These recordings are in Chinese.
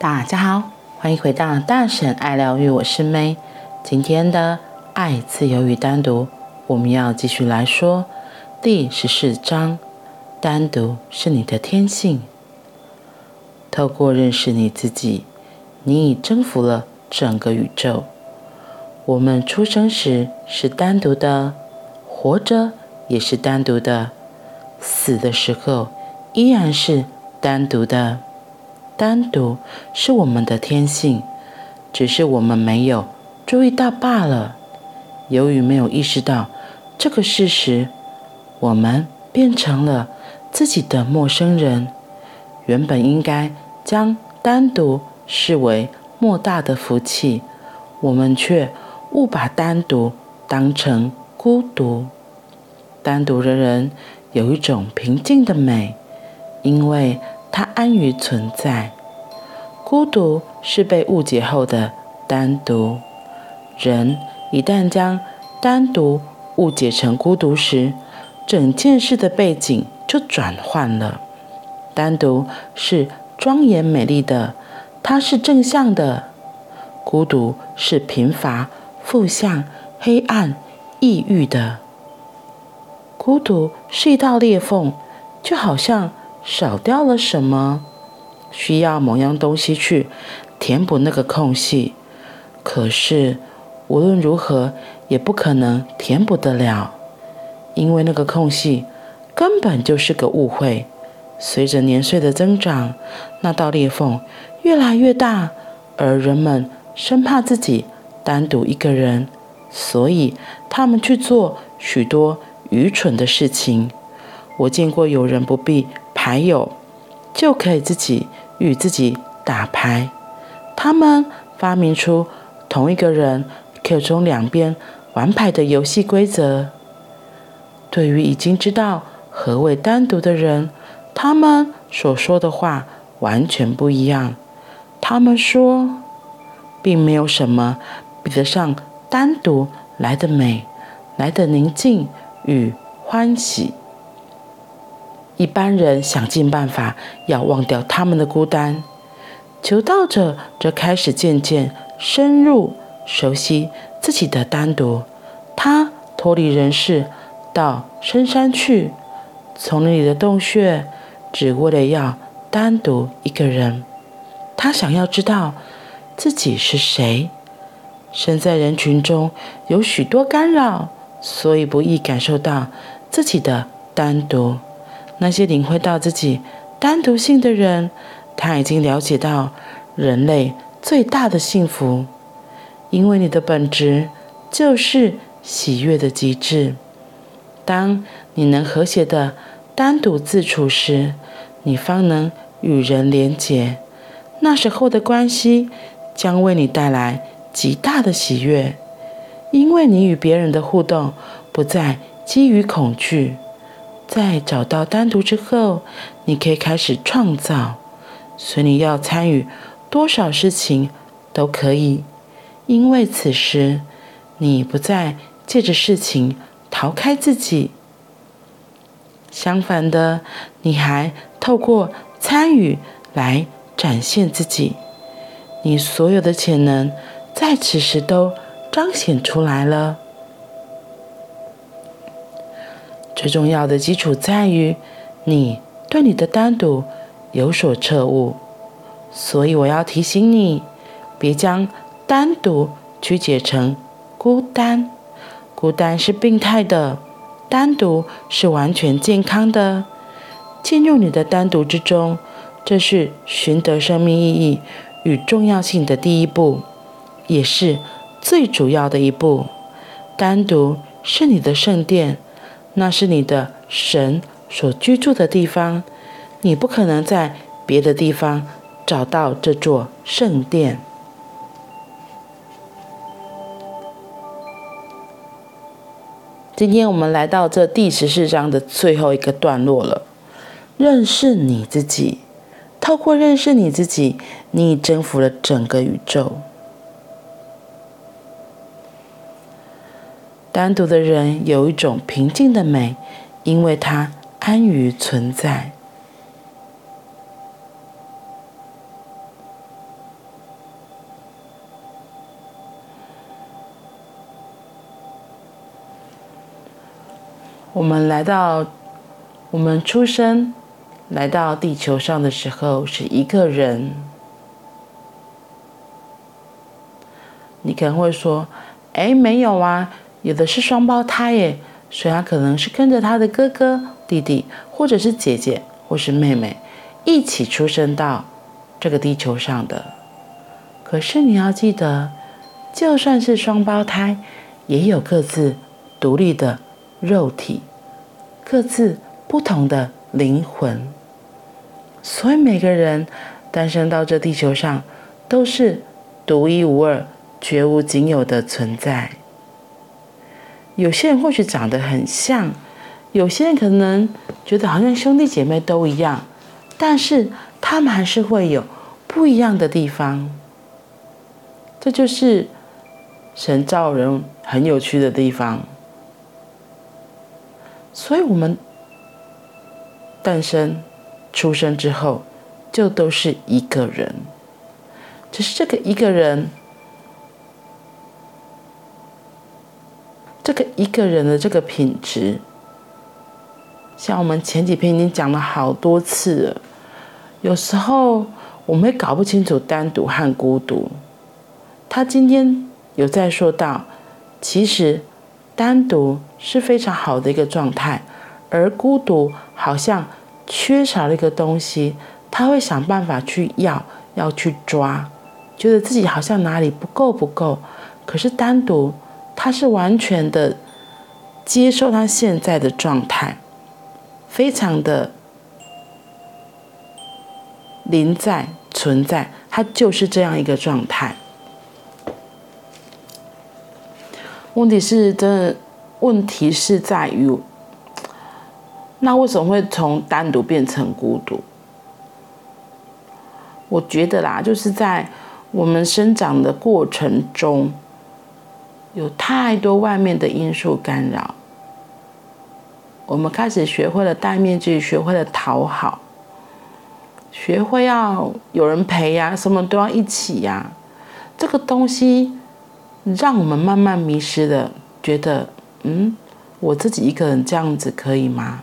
大家好，欢迎回到大婶爱疗愈，我是梅。今天的爱、自由与单独，我们要继续来说第十四章：单独是你的天性。透过认识你自己，你已征服了整个宇宙。我们出生时是单独的，活着也是单独的，死的时候依然是单独的。单独是我们的天性，只是我们没有注意到罢了。由于没有意识到这个事实，我们变成了自己的陌生人。原本应该将单独视为莫大的福气，我们却。误把单独当成孤独。单独的人有一种平静的美，因为他安于存在。孤独是被误解后的单独。人一旦将单独误解成孤独时，整件事的背景就转换了。单独是庄严美丽的，它是正向的；孤独是贫乏。负向、黑暗、抑郁的孤独是一道裂缝，就好像少掉了什么，需要某样东西去填补那个空隙。可是无论如何也不可能填补得了，因为那个空隙根本就是个误会。随着年岁的增长，那道裂缝越来越大，而人们生怕自己。单独一个人，所以他们去做许多愚蠢的事情。我见过有人不必牌友，就可以自己与自己打牌。他们发明出同一个人可以从两边玩牌的游戏规则。对于已经知道何谓单独的人，他们所说的话完全不一样。他们说，并没有什么。比得上单独来的美，来的宁静与欢喜。一般人想尽办法要忘掉他们的孤单，求道者则开始渐渐深入熟悉自己的单独。他脱离人世，到深山去，丛林里的洞穴，只为了要单独一个人。他想要知道自己是谁。身在人群中，有许多干扰，所以不易感受到自己的单独。那些领会到自己单独性的人，他已经了解到人类最大的幸福，因为你的本质就是喜悦的极致。当你能和谐地单独自处时，你方能与人连结，那时候的关系将为你带来。极大的喜悦，因为你与别人的互动不再基于恐惧。在找到单独之后，你可以开始创造，随你要参与多少事情都可以，因为此时你不再借着事情逃开自己。相反的，你还透过参与来展现自己，你所有的潜能。在此时都彰显出来了。最重要的基础在于你对你的单独有所彻悟，所以我要提醒你，别将单独曲解成孤单。孤单是病态的，单独是完全健康的。进入你的单独之中，这是寻得生命意义与重要性的第一步。也是最主要的一步。单独是你的圣殿，那是你的神所居住的地方。你不可能在别的地方找到这座圣殿。今天我们来到这第十四章的最后一个段落了。认识你自己，透过认识你自己，你已征服了整个宇宙。单独的人有一种平静的美因为它安于存在。我们来到我们出生来到地球上的时候是一个人。你可能会说哎没有啊有的是双胞胎耶，所以他可能是跟着他的哥哥、弟弟，或者是姐姐，或是妹妹一起出生到这个地球上的。”可是你要记得，就算是双胞胎，也有各自独立的肉体，各自不同的灵魂。所以每个人诞生到这地球上，都是独一无二。绝无仅有的存在。有些人或许长得很像，有些人可能觉得好像兄弟姐妹都一样，但是他们还是会有不一样的地方。这就是神造人很有趣的地方。所以，我们诞生、出生之后，就都是一个人。只是这个一个人。一个人的这个品质，像我们前几篇已经讲了好多次了。有时候我们会搞不清楚单独和孤独。他今天有在说到，其实单独是非常好的一个状态，而孤独好像缺少了一个东西，他会想办法去要，要去抓，觉得自己好像哪里不够不够。可是单独。他是完全的接受他现在的状态，非常的临在存在，他就是这样一个状态。问题是，真的问题是在于，那为什么会从单独变成孤独？我觉得啦，就是在我们生长的过程中。有太多外面的因素干扰，我们开始学会了戴面具，学会了讨好，学会要有人陪呀，什么都要一起呀。这个东西让我们慢慢迷失了，觉得嗯，我自己一个人这样子可以吗？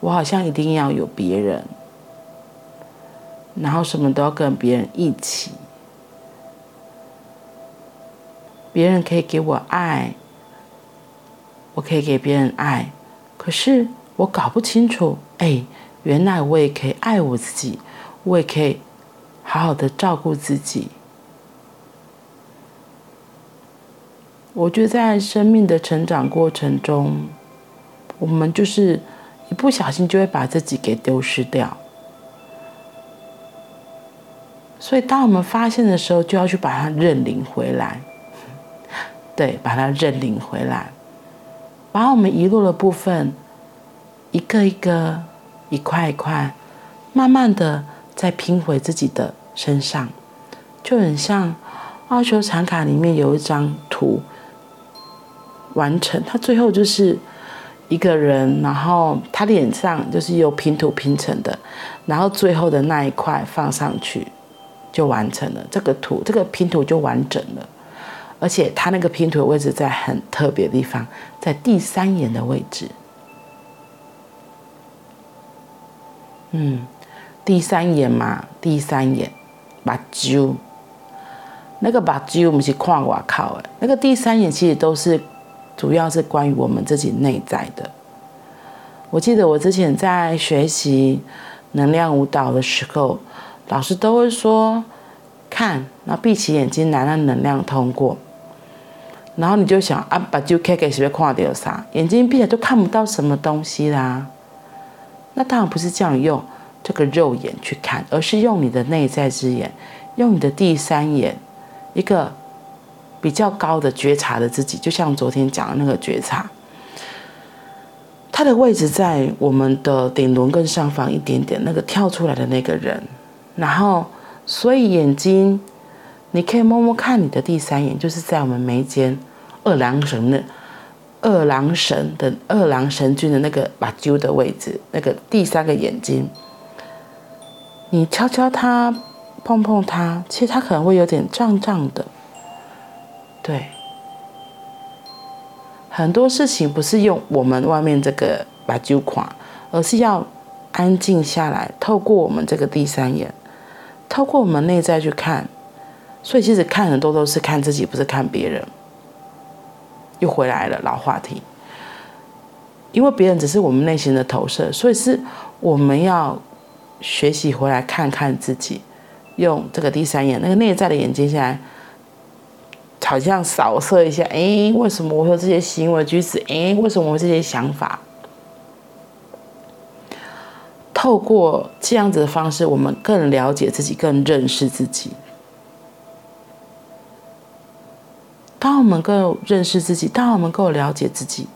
我好像一定要有别人，然后什么都要跟别人一起。别人可以给我爱，我可以给别人爱，可是我搞不清楚，哎，原来我也可以爱我自己，我也可以好好的照顾自己。我觉得在生命的成长过程中，我们就是一不小心就会把自己给丢失掉，所以当我们发现的时候，就要去把它认领回来。对，把它认领回来，把我们遗落的部分，一个一个、一块一块，慢慢的再拼回自己的身上，就很像奥修禅卡里面有一张图完成，它最后就是一个人，然后他脸上就是由拼图拼成的，然后最后的那一块放上去，就完成了这个图，这个拼图就完整了。而且它那个拼图的位置在很特别的地方，在第三眼的位置。嗯，第三眼嘛，第三眼，目睭，那个目睭我们是看外口的，那个第三眼其实都是主要是关于我们自己内在的。我记得我之前在学习能量舞蹈的时候，老师都会说，看，那闭起眼睛，来让能量通过。然后你就想啊，把就开给谁看到啥？眼睛闭起来都看不到什么东西啦。那当然不是这样用这个肉眼去看，而是用你的内在之眼，用你的第三眼，一个比较高的觉察的自己，就像昨天讲的那个觉察，它的位置在我们的顶轮更上方一点点，那个跳出来的那个人。然后，所以眼睛。你可以摸摸看你的第三眼，就是在我们眉间二郎神的二郎神的二郎神君的那个把揪的位置，那个第三个眼睛。你敲敲它，碰碰它，其实它可能会有点胀胀的。对，很多事情不是用我们外面这个把揪垮，而是要安静下来，透过我们这个第三眼，透过我们内在去看。所以其实看很多都是看自己，不是看别人。又回来了老话题，因为别人只是我们内心的投射，所以是我们要学习回来看看自己，用这个第三眼，那个内在的眼睛下来，好像扫射一下，哎，为什么我有这些行为举止？哎，为什么我会这些想法？透过这样子的方式，我们更了解自己，更认识自己。当我们够认识自己，当我们够了解自己，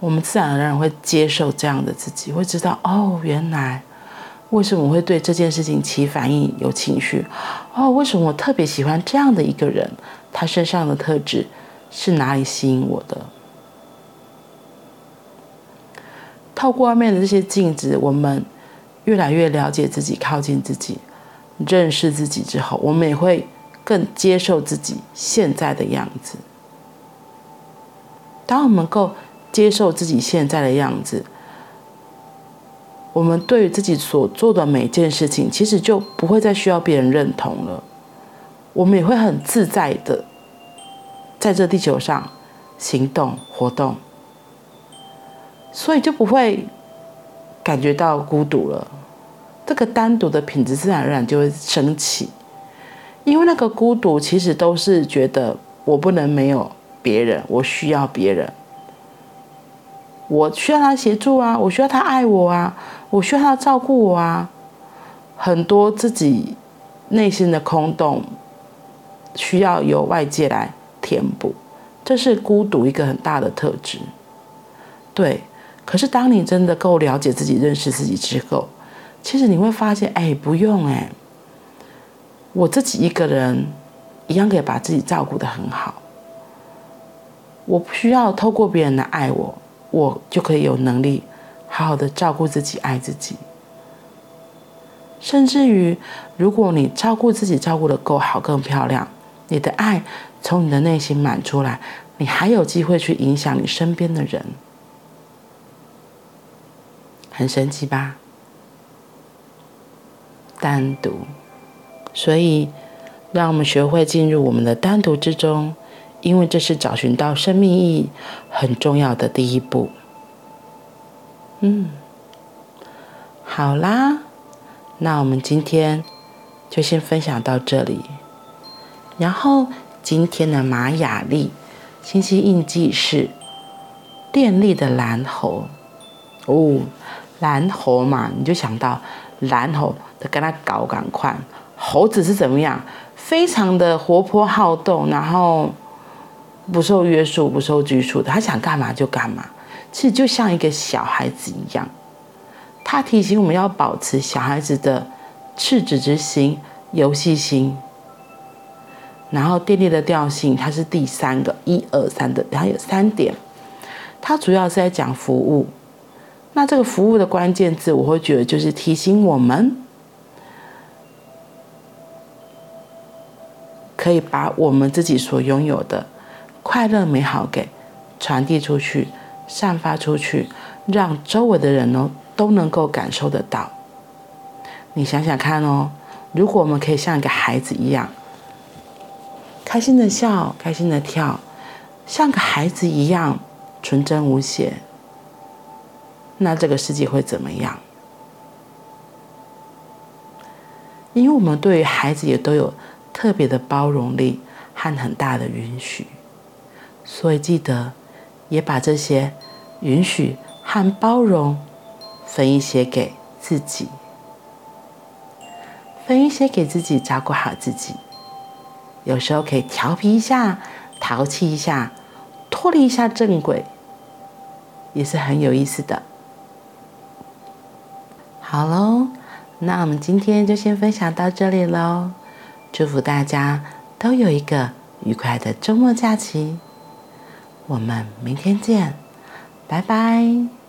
我们自然而然会接受这样的自己，会知道哦，原来为什么我会对这件事情起反应、有情绪？哦，为什么我特别喜欢这样的一个人？他身上的特质是哪里吸引我的？透过外面的这些镜子，我们越来越了解自己，靠近自己，认识自己之后，我们也会。更接受自己现在的样子。当我们够接受自己现在的样子，我们对于自己所做的每件事情，其实就不会再需要别人认同了。我们也会很自在的在这地球上行动活动，所以就不会感觉到孤独了。这个单独的品质自然而然就会升起。因为那个孤独，其实都是觉得我不能没有别人，我需要别人，我需要他协助啊，我需要他爱我啊，我需要他照顾我啊，很多自己内心的空洞，需要由外界来填补，这是孤独一个很大的特质。对，可是当你真的够了解自己、认识自己之后，其实你会发现，哎，不用哎。我自己一个人，一样可以把自己照顾得很好。我不需要透过别人来爱我，我就可以有能力好好的照顾自己、爱自己。甚至于，如果你照顾自己照顾得够好、更漂亮，你的爱从你的内心满出来，你还有机会去影响你身边的人，很神奇吧？单独。所以，让我们学会进入我们的单独之中，因为这是找寻到生命意义很重要的第一步。嗯，好啦，那我们今天就先分享到这里。然后，今天的玛雅历星系印记是电力的蓝猴哦，蓝猴嘛，你就想到蓝猴的跟他搞赶快。猴子是怎么样？非常的活泼好动，然后不受约束、不受拘束的，他想干嘛就干嘛。其实就像一个小孩子一样，他提醒我们要保持小孩子的赤子之心、游戏心。然后电力的调性，它是第三个，一二三的，它有三点。它主要是在讲服务。那这个服务的关键字，我会觉得就是提醒我们。可以把我们自己所拥有的快乐美好给传递出去，散发出去，让周围的人呢都能够感受得到。你想想看哦，如果我们可以像一个孩子一样，开心的笑，开心的跳，像个孩子一样纯真无邪，那这个世界会怎么样？因为我们对于孩子也都有。特别的包容力和很大的允许，所以记得也把这些允许和包容分一些给自己，分一些给自己，照顾好自己。有时候可以调皮一下，淘气一下，脱离一下正轨，也是很有意思的。好喽，那我们今天就先分享到这里喽。祝福大家都有一个愉快的周末假期，我们明天见，拜拜。